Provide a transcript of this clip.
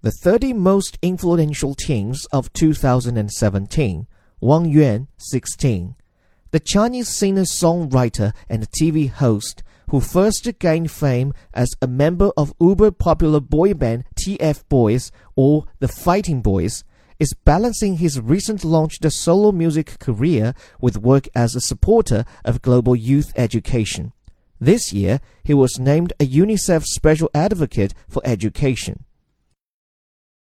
The 30 most influential teens of 2017. Wang Yuan, 16. The Chinese singer songwriter and TV host who first gained fame as a member of uber popular boy band TF Boys or the Fighting Boys, is balancing his recent launched solo music career with work as a supporter of global youth education. This year, he was named a UNICEF Special Advocate for Education.